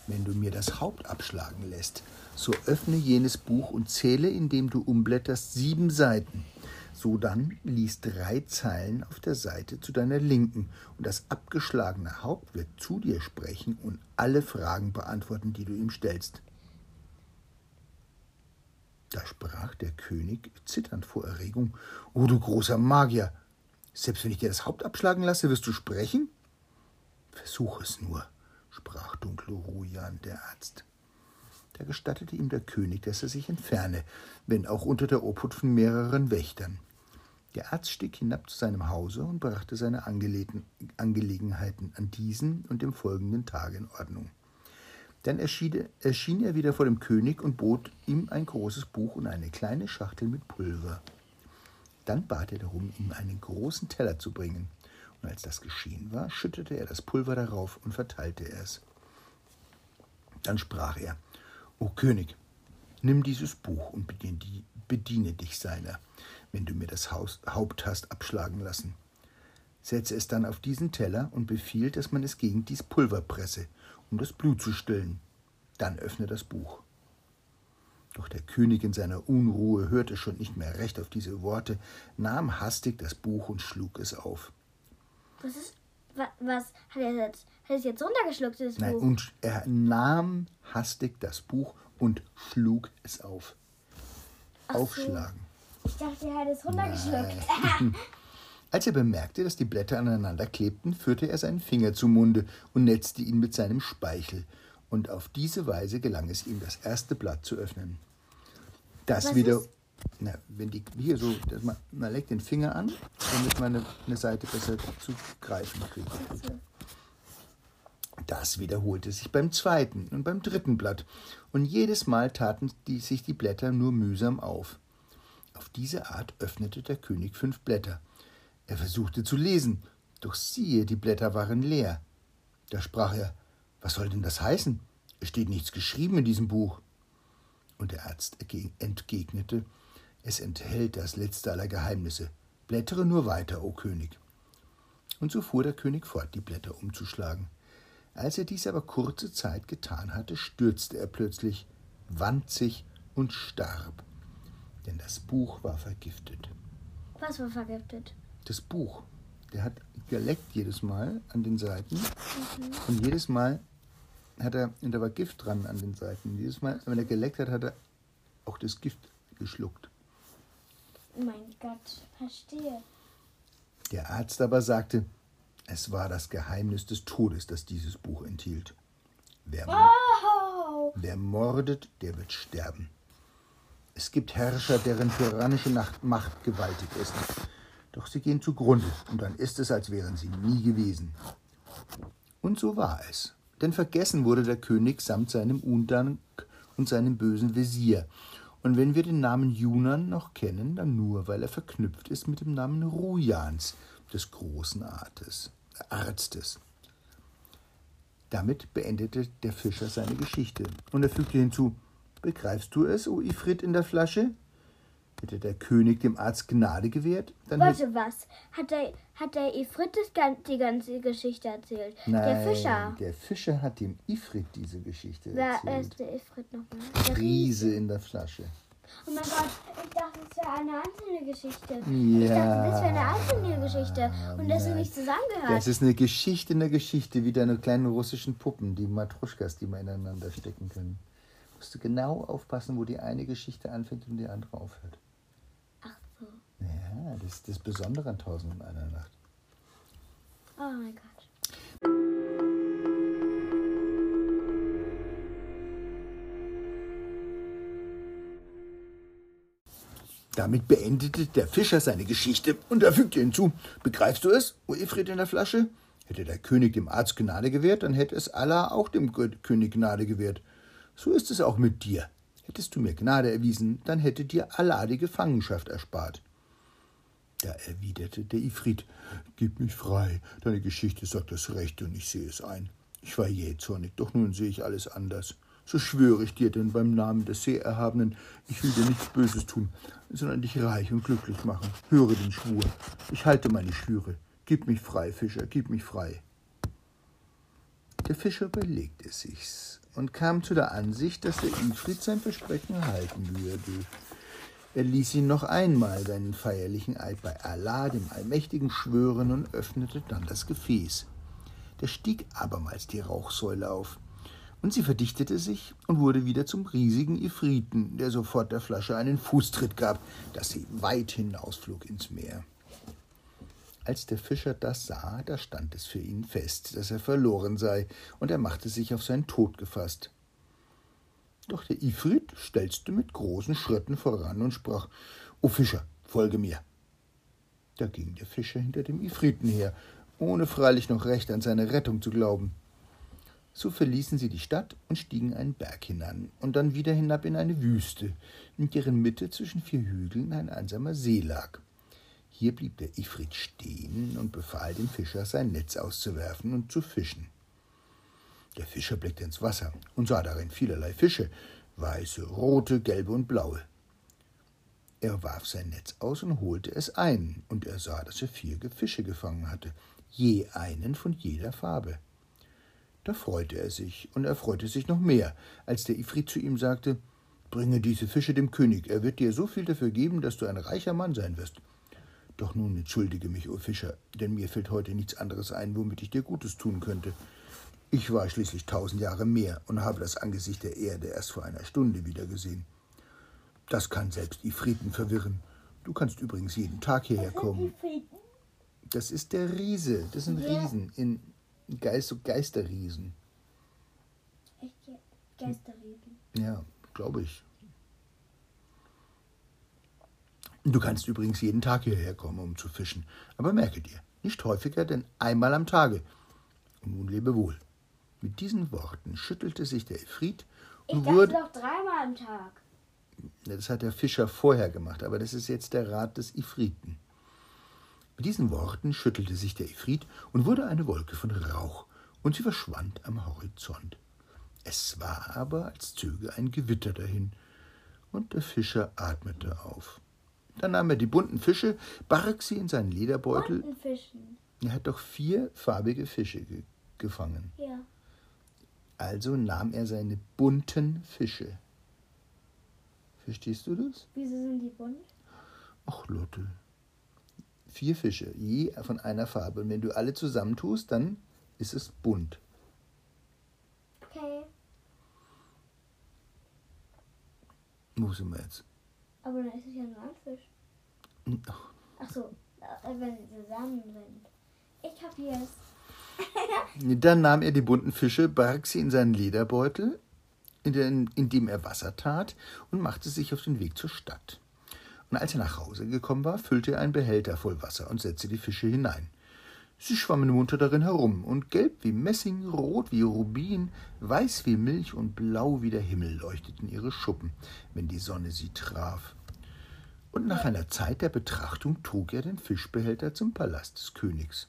Wenn du mir das Haupt abschlagen lässt, so öffne jenes Buch und zähle, indem du umblätterst, sieben Seiten. So dann lies drei Zeilen auf der Seite zu deiner Linken, und das abgeschlagene Haupt wird zu dir sprechen und alle Fragen beantworten, die du ihm stellst. Da sprach der König, zitternd vor Erregung, O du großer Magier, selbst wenn ich dir das Haupt abschlagen lasse, wirst du sprechen? Versuch es nur, sprach Dunklerujan, der Arzt. Da gestattete ihm der König, dass er sich entferne, wenn auch unter der Obhut von mehreren Wächtern. Der Arzt stieg hinab zu seinem Hause und brachte seine Angelegenheiten an diesen und dem folgenden Tage in Ordnung. Dann erschien, er wieder vor dem König und bot ihm ein großes Buch und eine kleine Schachtel mit Pulver. Dann bat er darum, ihm einen großen Teller zu bringen. Und als das geschehen war, schüttete er das Pulver darauf und verteilte es. Dann sprach er, O König, nimm dieses Buch und bediene dich seiner, wenn du mir das Haus, Haupt hast abschlagen lassen. Setze es dann auf diesen Teller und befiehl, dass man es gegen dies Pulver presse, um das Blut zu stillen. Dann öffne das Buch. Doch der König in seiner Unruhe hörte schon nicht mehr recht auf diese Worte, nahm hastig das Buch und schlug es auf. Was ist. Was, was hat er jetzt? Hat es jetzt runtergeschluckt, das Nein, Buch? und er nahm hastig das Buch und schlug es auf. Ach so. Ich dachte, er hat es runtergeschluckt. Als er bemerkte, dass die Blätter aneinander klebten, führte er seinen Finger zum Munde und netzte ihn mit seinem Speichel. Und auf diese Weise gelang es ihm, das erste Blatt zu öffnen. Das Was wieder. ist- Na, wenn die hier so, man, man legt den Finger an, damit man eine, eine Seite besser zu greifen kriegt. Das wiederholte sich beim zweiten und beim dritten Blatt, und jedes Mal taten die, sich die Blätter nur mühsam auf. Auf diese Art öffnete der König fünf Blätter. Er versuchte zu lesen, doch siehe, die Blätter waren leer. Da sprach er, was soll denn das heißen? Es steht nichts geschrieben in diesem Buch. Und der Arzt entgegnete, es enthält das letzte aller Geheimnisse. Blättere nur weiter, o König. Und so fuhr der König fort, die Blätter umzuschlagen. Als er dies aber kurze Zeit getan hatte, stürzte er plötzlich, wand sich und starb. Denn das Buch war vergiftet. Was war vergiftet? Das Buch, der hat geleckt jedes Mal an den Seiten und jedes Mal hat er, und da war Gift dran an den Seiten. Jedes Mal, wenn er geleckt hat, hat er auch das Gift geschluckt. Mein Gott, verstehe. Der Arzt aber sagte, es war das Geheimnis des Todes, das dieses Buch enthielt. Wer, Oh! wer mordet, der wird sterben. Es gibt Herrscher, deren tyrannische Macht gewaltig ist. Doch sie gehen zugrunde, und dann ist es, als wären sie nie gewesen. Und so war es. Denn vergessen wurde der König samt seinem Undank und seinem bösen Wesir. Und wenn wir den Namen Junan noch kennen, dann nur, weil er verknüpft ist mit dem Namen Rujans, des großen Artes, Arztes. Damit beendete der Fischer seine Geschichte. Und er fügte hinzu, Begreifst du es, o Ifrit in der Flasche? Hätte der König dem Arzt Gnade gewährt, dann hätte... Warte, was? Hat der, hat der Ifrit das, die ganze Geschichte erzählt? Nein, der Fischer. der Fischer hat dem Ifrit diese Geschichte Wer erzählt. ist der Ifrit nochmal? Der Riese in der Flasche. Oh mein Gott, ich dachte, es wäre eine einzelne Geschichte. Ja. Ich dachte, das wäre eine einzelne Geschichte und das nein. nicht zusammengehört. Das ist eine Geschichte in der Geschichte, wie deine kleinen russischen Puppen, die Matruschkas, die man ineinander stecken können. Musst du genau aufpassen, wo die eine Geschichte anfängt und die andere aufhört. Ach so. Ja, das ist das Besondere an Tausend und einer Nacht. Oh mein Gott. Damit beendete der Fischer seine Geschichte und er fügte hinzu: Begreifst du es, o Ifrit in der Flasche? Hätte der König dem Arzt Gnade gewährt, dann hätte es Allah auch dem König Gnade gewährt. So ist es auch mit dir. Hättest du mir Gnade erwiesen, dann hätte dir Allah die Gefangenschaft erspart. Da erwiderte der Ifrit: Gib mich frei, deine Geschichte sagt das Rechte und ich sehe es ein. Ich war jähzornig, doch nun sehe ich alles anders. So schwöre ich dir denn beim Namen des sehr Erhabenen, ich will dir nichts Böses tun, sondern dich reich und glücklich machen. Höre den Schwur. Ich halte meine Schwüre. Gib mich frei, Fischer, gib mich frei. Der Fischer überlegte sich's und kam zu der Ansicht, dass der Ifrit sein Versprechen halten würde. Er ließ ihn noch einmal seinen feierlichen Eid bei Allah, dem Allmächtigen, schwören und öffnete dann das Gefäß. Da stieg abermals die Rauchsäule auf, und sie verdichtete sich und wurde wieder zum riesigen Ifriten, der sofort der Flasche einen Fußtritt gab, dass sie weit hinausflog ins Meer. Als der Fischer das sah, da stand es für ihn fest, dass er verloren sei, und er machte sich auf seinen Tod gefasst. Doch der Ifrit stelzte mit großen Schritten voran und sprach: O Fischer, folge mir. Da ging der Fischer hinter dem Ifriten her, ohne freilich noch recht an seine Rettung zu glauben. So verließen sie die Stadt und stiegen einen Berg hinan und dann wieder hinab in eine Wüste, in deren Mitte zwischen vier Hügeln ein einsamer See lag. Hier blieb der Ifrit stehen und befahl dem Fischer, sein Netz auszuwerfen und zu fischen. Der Fischer blickte ins Wasser und sah darin vielerlei Fische, weiße, rote, gelbe und blaue. Er warf sein Netz aus und holte es ein, und er sah, dass er vier Fische gefangen hatte, je einen von jeder Farbe. Da freute er sich, und er freute sich noch mehr, als der Ifrit zu ihm sagte Bringe diese Fische dem König, er wird dir so viel dafür geben, dass du ein reicher Mann sein wirst. Doch nun entschuldige mich, o Fischer, denn mir fällt heute nichts anderes ein, womit ich dir Gutes tun könnte. Ich war schließlich tausend Jahre mehr und habe das Angesicht der Erde erst vor einer Stunde wiedergesehen. Das kann selbst Ifriten verwirren. Du kannst übrigens jeden Tag hierher kommen. Das ist der Riese. Das sind Riesen. In Geist, so Geisterriesen. Echt? Geisterriesen? Ja, glaube ich. Du kannst übrigens jeden Tag hierher kommen, um zu fischen. Aber merke dir, nicht häufiger, denn einmal am Tage. Und nun lebe wohl. Mit diesen Worten schüttelte sich der Efrit und ich wurde. doch dreimal am Tag. Das hat der Fischer vorher gemacht, aber das ist jetzt der Rat des Ifriten. Mit diesen Worten schüttelte sich der Ifrit und wurde eine Wolke von Rauch, und sie verschwand am Horizont. Es war aber, als zöge ein Gewitter dahin, und der Fischer atmete auf. Dann nahm er die bunten Fische, barg sie in seinen Lederbeutel. Bunten Fischen. Er hat doch vier farbige Fische ge gefangen. Ja. Also nahm er seine bunten Fische. Verstehst du das? Wieso sind die bunt? Ach, Lotte. Vier Fische, je von einer Farbe. Und wenn du alle zusammentust, dann ist es bunt. Okay. Wo sind wir jetzt? Aber dann ist es ja nur ein Fisch. Ach, Ach so, äh, wenn sie zusammen sind. Ich kapier's. Dann nahm er die bunten Fische, barg sie in seinen Lederbeutel, in, den, in dem er Wasser tat, und machte sich auf den Weg zur Stadt. Und als er nach Hause gekommen war, füllte er einen Behälter voll Wasser und setzte die Fische hinein. Sie schwammen munter darin herum, und gelb wie Messing, rot wie Rubin, weiß wie Milch und blau wie der Himmel leuchteten ihre Schuppen, wenn die Sonne sie traf. Und nach einer Zeit der Betrachtung trug er den Fischbehälter zum Palast des Königs.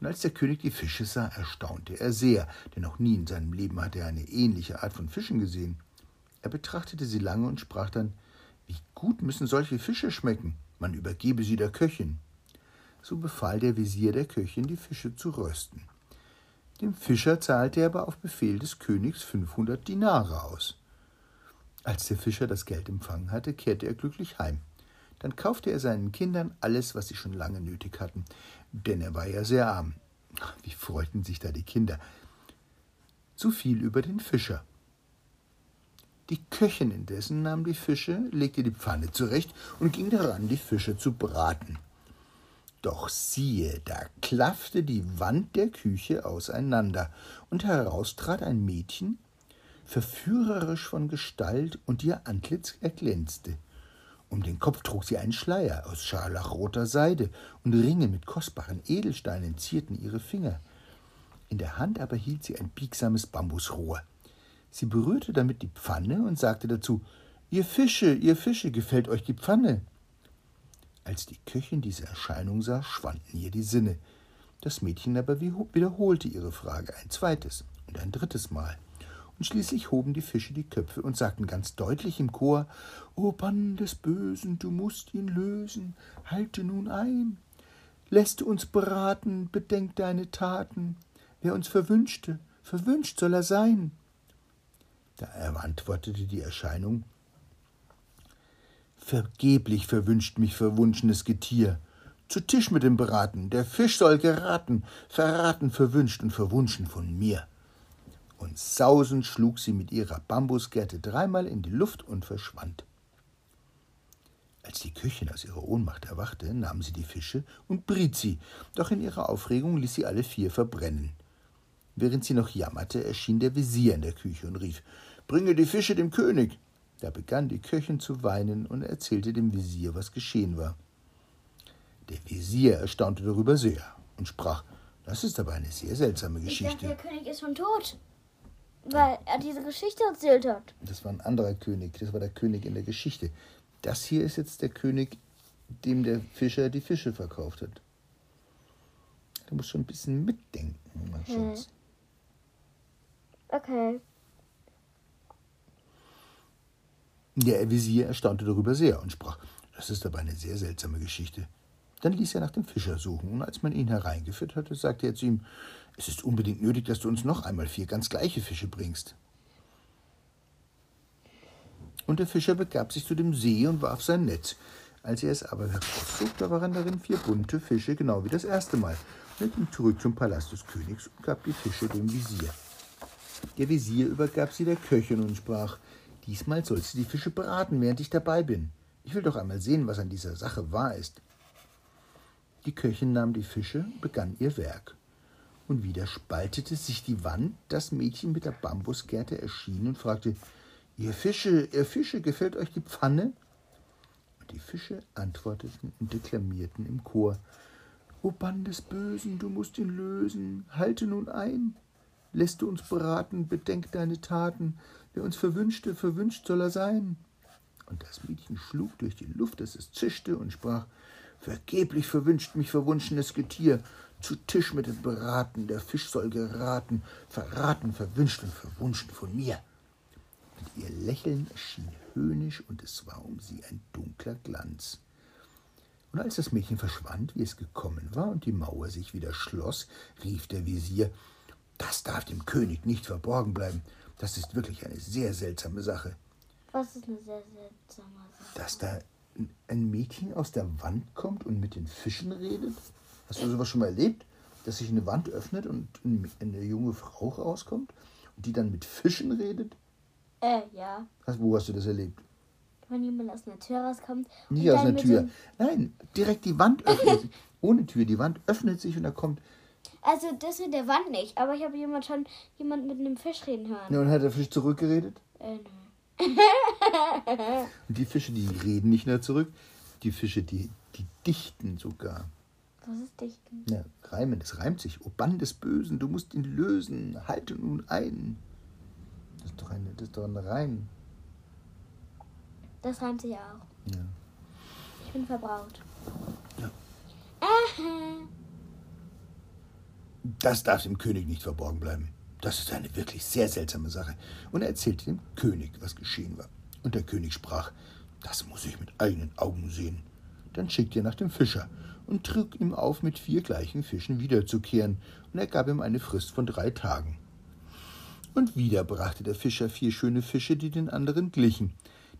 Und als der König die Fische sah, erstaunte er sehr, denn noch nie in seinem Leben hatte er eine ähnliche Art von Fischen gesehen. Er betrachtete sie lange und sprach dann Wie gut müssen solche Fische schmecken, man übergebe sie der Köchin. So befahl der Visier der Köchin, die Fische zu rösten. Dem Fischer zahlte er aber auf Befehl des Königs fünfhundert Dinare aus. Als der Fischer das Geld empfangen hatte, kehrte er glücklich heim. Dann kaufte er seinen Kindern alles, was sie schon lange nötig hatten, denn er war ja sehr arm. Wie freuten sich da die Kinder. So viel über den Fischer. Die Köchin indessen nahm die Fische, legte die Pfanne zurecht und ging daran, die Fische zu braten. Doch siehe, da klaffte die Wand der Küche auseinander, und heraus trat ein Mädchen, verführerisch von Gestalt, und ihr Antlitz erglänzte. Um den Kopf trug sie einen Schleier aus scharlachroter Seide, und Ringe mit kostbaren Edelsteinen zierten ihre Finger. In der Hand aber hielt sie ein biegsames Bambusrohr. Sie berührte damit die Pfanne und sagte dazu Ihr Fische, ihr Fische, gefällt euch die Pfanne? Als die Köchin diese Erscheinung sah, schwanden ihr die Sinne. Das Mädchen aber wiederholte ihre Frage ein zweites und ein drittes Mal. Und schließlich hoben die Fische die Köpfe und sagten ganz deutlich im Chor O Bann des Bösen, du musst ihn lösen, halte nun ein. Lässt uns beraten, bedenk deine Taten. Wer uns verwünschte, verwünscht soll er sein. Da antwortete die Erscheinung Vergeblich verwünscht mich verwunschenes Getier. Zu Tisch mit dem Braten, der Fisch soll geraten, verraten, verwünscht und verwunschen von mir. Und sausend schlug sie mit ihrer Bambusgerte dreimal in die Luft und verschwand. Als die Köchin aus ihrer Ohnmacht erwachte, nahm sie die Fische und briet sie, doch in ihrer Aufregung ließ sie alle vier verbrennen. Während sie noch jammerte, erschien der Visier in der Küche und rief Bringe die Fische dem König. Da begann die Köchin zu weinen und erzählte dem Visier, was geschehen war. Der Visier erstaunte darüber sehr und sprach, das ist aber eine sehr seltsame Ich Geschichte. dachte, der König ist schon tot. Weil er diese Geschichte erzählt hat. Das war ein anderer König, das war der König in der Geschichte. Das hier ist jetzt der König, dem der Fischer die Fische verkauft hat. Du musst schon ein bisschen mitdenken, mein Schatz. Okay. Der Visier erstaunte darüber sehr und sprach, das ist aber eine sehr seltsame Geschichte. Dann ließ er nach dem Fischer suchen, und als man ihn hereingeführt hatte, sagte er zu ihm, es ist unbedingt nötig, dass du uns noch einmal vier ganz gleiche Fische bringst. Und der Fischer begab sich zu dem See und warf sein Netz. Als er es aber herauszog, da waren darin vier bunte Fische, genau wie das erste Mal. Er ging zurück zum Palast des Königs und gab die Fische dem Visier. Der Visier übergab sie der Köchin und sprach, diesmal sollst du die Fische braten, während ich dabei bin. Ich will doch einmal sehen, was an dieser Sache wahr ist. Die Köchin nahm die Fische und begann ihr Werk. Und wieder spaltete sich die Wand, das Mädchen mit der Bambusgerte erschien und fragte, Ihr Fische, ihr Fische, gefällt euch die Pfanne? Und die Fische antworteten und deklamierten im Chor, O Bann des Bösen, du musst ihn lösen, halte nun ein. Lässt du uns beraten, bedenk deine Taten, wer uns verwünschte, verwünscht soll er sein. Und das Mädchen schlug durch die Luft, dass es zischte und sprach, Vergeblich verwünscht mich verwunschenes Getier, zu Tisch mit den Beraten, der Fisch soll geraten, verraten, verwünscht und verwunschen von mir. Und ihr Lächeln erschien höhnisch, und es war um sie ein dunkler Glanz. Und als das Mädchen verschwand, wie es gekommen war, und die Mauer sich wieder schloss, rief der Visier, das darf dem König nicht verborgen bleiben. Das ist wirklich eine sehr seltsame Sache. Was ist eine sehr seltsame Sache? Dass da ein Mädchen aus der Wand kommt und mit den Fischen redet? Hast du sowas schon mal erlebt? Dass sich eine Wand öffnet und eine junge Frau rauskommt und die dann mit Fischen redet? Äh, ja. Hast, wo hast du das erlebt? Wenn jemand aus einer Tür rauskommt. Nicht aus einer Tür. Nein, direkt die Wand öffnet sich. Ohne Tür. Die Wand öffnet sich und da kommt. Also das mit der Wand nicht, aber ich habe jemand schon jemand mit einem Fisch reden hören. Ja, und hat der Fisch zurückgeredet? Äh, nö. Und die Fische, die reden nicht mehr zurück. Die Fische, die, die dichten sogar. Was ist dichten? Ja, reimen, das reimt sich. O Bann des Bösen, du musst ihn lösen. Halte nun ein. Das ist doch, eine, das ist doch ein Reim. Das reimt sich auch. Ja. Ich bin verbraut. Ja. Aha. Das darf dem König nicht verborgen bleiben. Das ist eine wirklich sehr seltsame Sache. Und er erzählte dem König, was geschehen war. Und der König sprach, das muss ich mit eigenen Augen sehen. Dann schickte er nach dem Fischer und trug ihm auf, mit vier gleichen Fischen wiederzukehren, und er gab ihm eine Frist von drei Tagen. Und wieder brachte der Fischer vier schöne Fische, die den anderen glichen.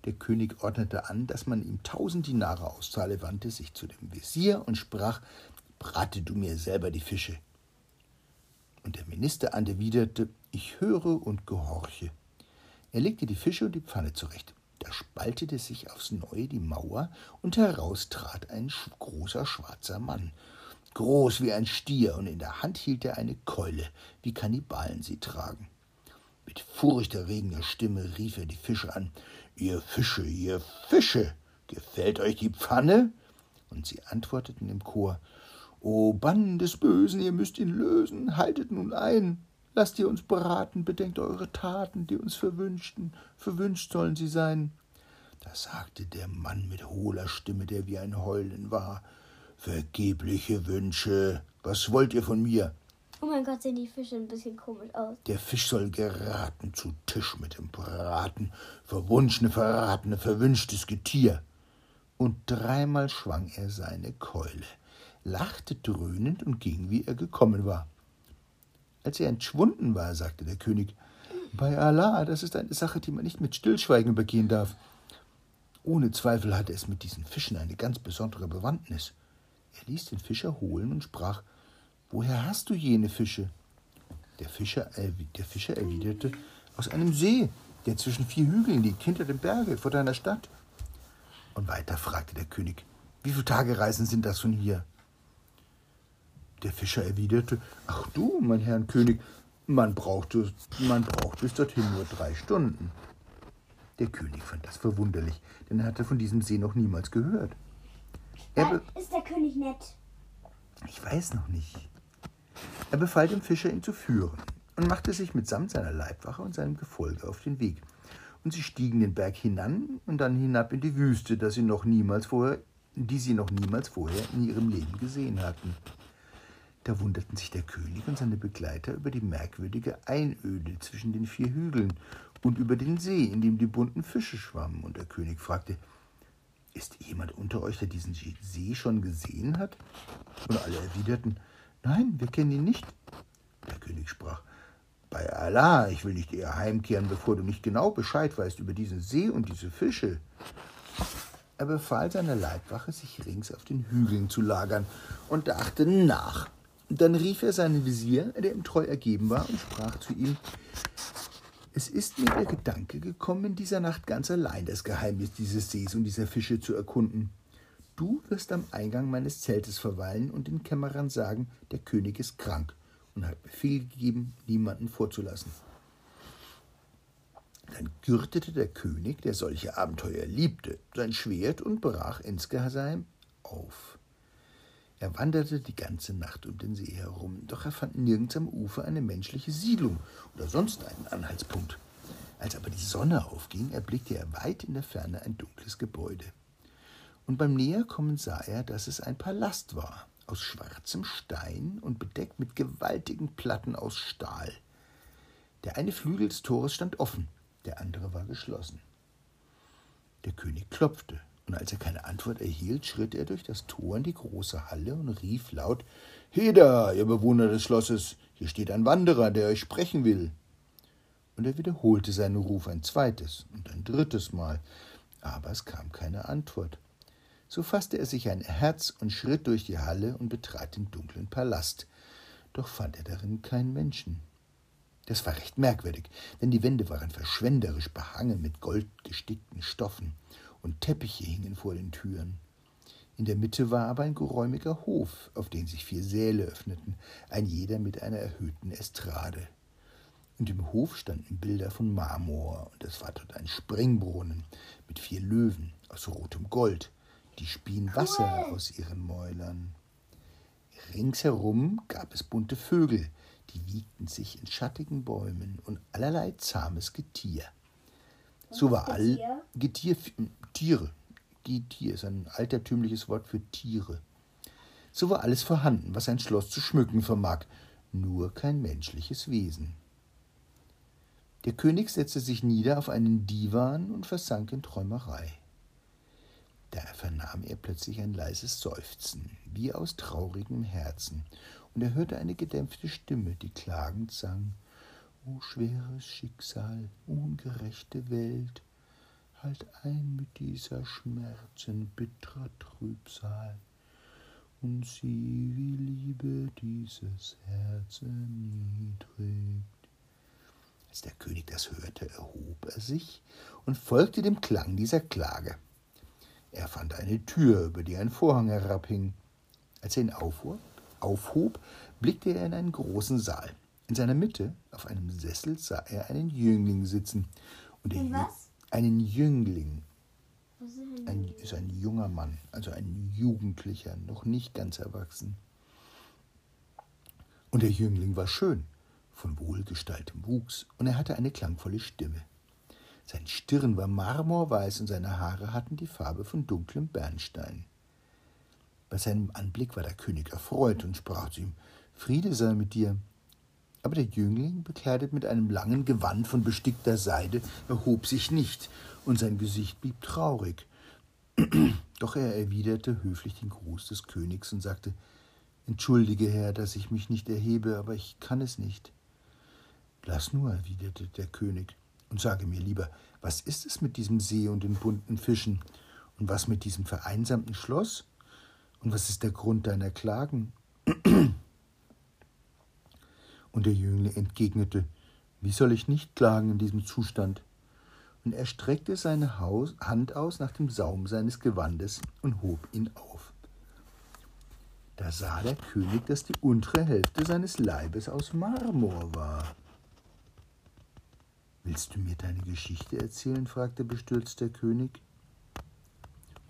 Der König ordnete an, dass man ihm tausend Dinare auszahle, wandte sich zu dem Visier und sprach, brate du mir selber die Fische. Und der Minister erwiderte, ich höre und gehorche. Er legte die Fische und die Pfanne zurecht. Da spaltete sich aufs Neue die Mauer, und heraus trat ein großer schwarzer Mann, groß wie ein Stier, und in der Hand hielt er eine Keule, wie Kannibalen sie tragen. Mit furchterregender Stimme rief er die Fische an. Ihr Fische, ihr Fische, gefällt euch die Pfanne? Und sie antworteten im Chor. O Bann des Bösen, ihr müsst ihn lösen, haltet nun ein. Lasst ihr uns beraten, bedenkt eure Taten, die uns verwünschten. Verwünscht sollen sie sein. Da sagte der Mann mit hohler Stimme, der wie ein Heulen war. Vergebliche Wünsche. Was wollt ihr von mir? Oh mein Gott, sehen die Fische ein bisschen komisch aus. Der Fisch soll geraten zu Tisch mit dem Braten, verwunschene, verratene, verwünschtes Getier. Und dreimal schwang er seine Keule, lachte dröhnend und ging, wie er gekommen war. Als er entschwunden war, sagte der König, bei Allah, das ist eine Sache, die man nicht mit Stillschweigen übergehen darf. Ohne Zweifel hatte es mit diesen Fischen eine ganz besondere Bewandtnis. Er ließ den Fischer holen und sprach, Woher hast du jene Fische? Der Fischer, der Fischer erwiderte, aus einem See, der zwischen vier Hügeln liegt, hinter dem Berge, vor deiner Stadt. Und weiter fragte der König, wie viele Tagereisen sind das von hier? Der Fischer erwiderte, ach du, mein Herr König, man braucht, es- man braucht bis dorthin nur drei Stunden. Der König fand das verwunderlich, denn er hatte von diesem See noch niemals gehört. Er ist der König nett? Ich weiß noch nicht. Er befahl dem Fischer, ihn zu führen und machte sich mitsamt seiner Leibwache und seinem Gefolge auf den Weg. Und sie stiegen den Berg hinan und dann hinab in die Wüste, dass sie noch niemals vorher, die sie noch niemals vorher in ihrem Leben gesehen hatten. Da wunderten sich der König und seine Begleiter über die merkwürdige Einöde zwischen den vier Hügeln und über den See, in dem die bunten Fische schwammen. Und der König fragte, ist jemand unter euch, der diesen See schon gesehen hat? Und alle erwiderten, nein, wir kennen ihn nicht. Der König sprach, bei Allah, ich will nicht eher heimkehren, bevor du nicht genau Bescheid weißt über diesen See und diese Fische. Er befahl seiner Leibwache, sich rings auf den Hügeln zu lagern und dachte nach. Dann rief er seinen Visier, der ihm treu ergeben war, und sprach zu ihm, es ist mir der Gedanke gekommen, in dieser Nacht ganz allein das Geheimnis dieses Sees und dieser Fische zu erkunden. Du wirst am Eingang meines Zeltes verweilen und den Kämmerern sagen, der König ist krank und hat Befehl gegeben, niemanden vorzulassen. Dann gürtete der König, der solche Abenteuer liebte, sein Schwert und brach insgeheim auf. Er wanderte die ganze Nacht um den See herum, doch er fand nirgends am Ufer eine menschliche Siedlung oder sonst einen Anhaltspunkt. Als aber die Sonne aufging, erblickte er weit in der Ferne ein dunkles Gebäude. Und beim Näherkommen sah er, dass es ein Palast war, aus schwarzem Stein und bedeckt mit gewaltigen Platten aus Stahl. Der eine Flügel des Tores stand offen, der andere war geschlossen. Der König klopfte, und als er keine Antwort erhielt, schritt er durch das Tor in die große Halle und rief laut Heda, ihr Bewohner des Schlosses, hier steht ein Wanderer, der euch sprechen will. Und er wiederholte seinen Ruf ein zweites und ein drittes Mal, aber es kam keine Antwort. So fasste er sich ein Herz und schritt durch die Halle und betrat den dunklen Palast, doch fand er darin keinen Menschen. Das war recht merkwürdig, denn die Wände waren verschwenderisch behangen mit goldgestickten Stoffen, und Teppiche hingen vor den Türen. In der Mitte war aber ein geräumiger Hof, auf den sich vier Säle öffneten, ein jeder mit einer erhöhten Estrade. Und im Hof standen Bilder von Marmor, und es war dort ein Springbrunnen mit vier Löwen aus rotem Gold, die spien Wasser aus ihren Mäulern. Ringsherum gab es bunte Vögel, die wiegten sich in schattigen Bäumen und allerlei zahmes Getier. So war all Getier, Tiere. Getier ist ein altertümliches Wort für Tiere. So war alles vorhanden, was ein Schloss zu schmücken vermag, nur kein menschliches Wesen. Der König setzte sich nieder auf einen Divan und versank in Träumerei. Da vernahm er plötzlich ein leises Seufzen, wie aus traurigem Herzen, und er hörte eine gedämpfte Stimme, die klagend sang O schweres Schicksal, ungerechte Welt, halt ein mit dieser Schmerzen bitterer Trübsal und sieh, wie Liebe dieses Herz erniedrigt. Als der König das hörte, erhob er sich und folgte dem Klang dieser Klage. Er fand eine Tür, über die ein Vorhang herabhing. Als er ihn aufhob, aufhob blickte er in einen großen Saal. In seiner Mitte, auf einem Sessel, sah er einen Jüngling sitzen. Und der was? Einen Jüngling. Was ist ein, ein, ist ein junger Mann, also ein Jugendlicher, noch nicht ganz erwachsen. Und der Jüngling war schön, von wohlgestaltem Wuchs, und er hatte eine klangvolle Stimme. Sein Stirn war marmorweiß und seine Haare hatten die Farbe von dunklem Bernstein. Bei seinem Anblick war der König erfreut und sprach zu ihm: Friede sei mit dir. Aber der Jüngling, bekleidet mit einem langen Gewand von bestickter Seide, erhob sich nicht, und sein Gesicht blieb traurig. Doch er erwiderte höflich den Gruß des Königs und sagte Entschuldige, Herr, dass ich mich nicht erhebe, aber ich kann es nicht. Lass nur, erwiderte der König, und sage mir lieber, was ist es mit diesem See und den bunten Fischen? Und was mit diesem vereinsamten Schloss? Und was ist der Grund deiner Klagen? Und der Jüngling entgegnete, wie soll ich nicht klagen in diesem Zustand? Und er streckte seine Hand aus nach dem Saum seines Gewandes und hob ihn auf. Da sah der König, dass die untere Hälfte seines Leibes aus Marmor war. Willst du mir deine Geschichte erzählen? fragte bestürzt der König.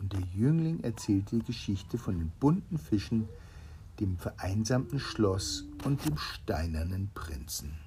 und der Jüngling erzählte die Geschichte von den bunten Fischen, dem vereinsamten Schloss und dem steinernen Prinzen.